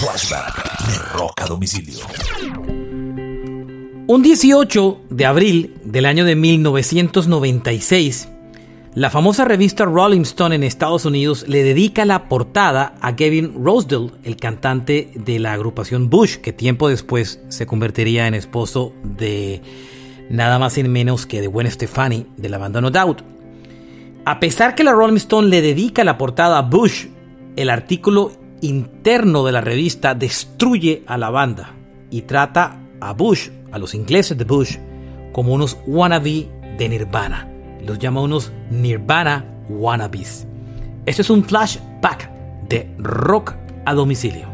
Flashback de Rock a Domicilio. Un 18 de abril del año de 1996, la famosa revista Rolling Stone en Estados Unidos le dedica la portada a Gavin Rosedale, el cantante de la agrupación Bush, que tiempo después se convertiría en esposo de nada más y menos que de Gwen Stefani de la banda No Doubt. A pesar que la Rolling Stone le dedica la portada a Bush, el artículo interno de la revista destruye a la banda y trata a Bush, a los ingleses de Bush, como unos wannabe de Nirvana los llama unos Nirvana wannabes. Este es un flashback de rock a domicilio.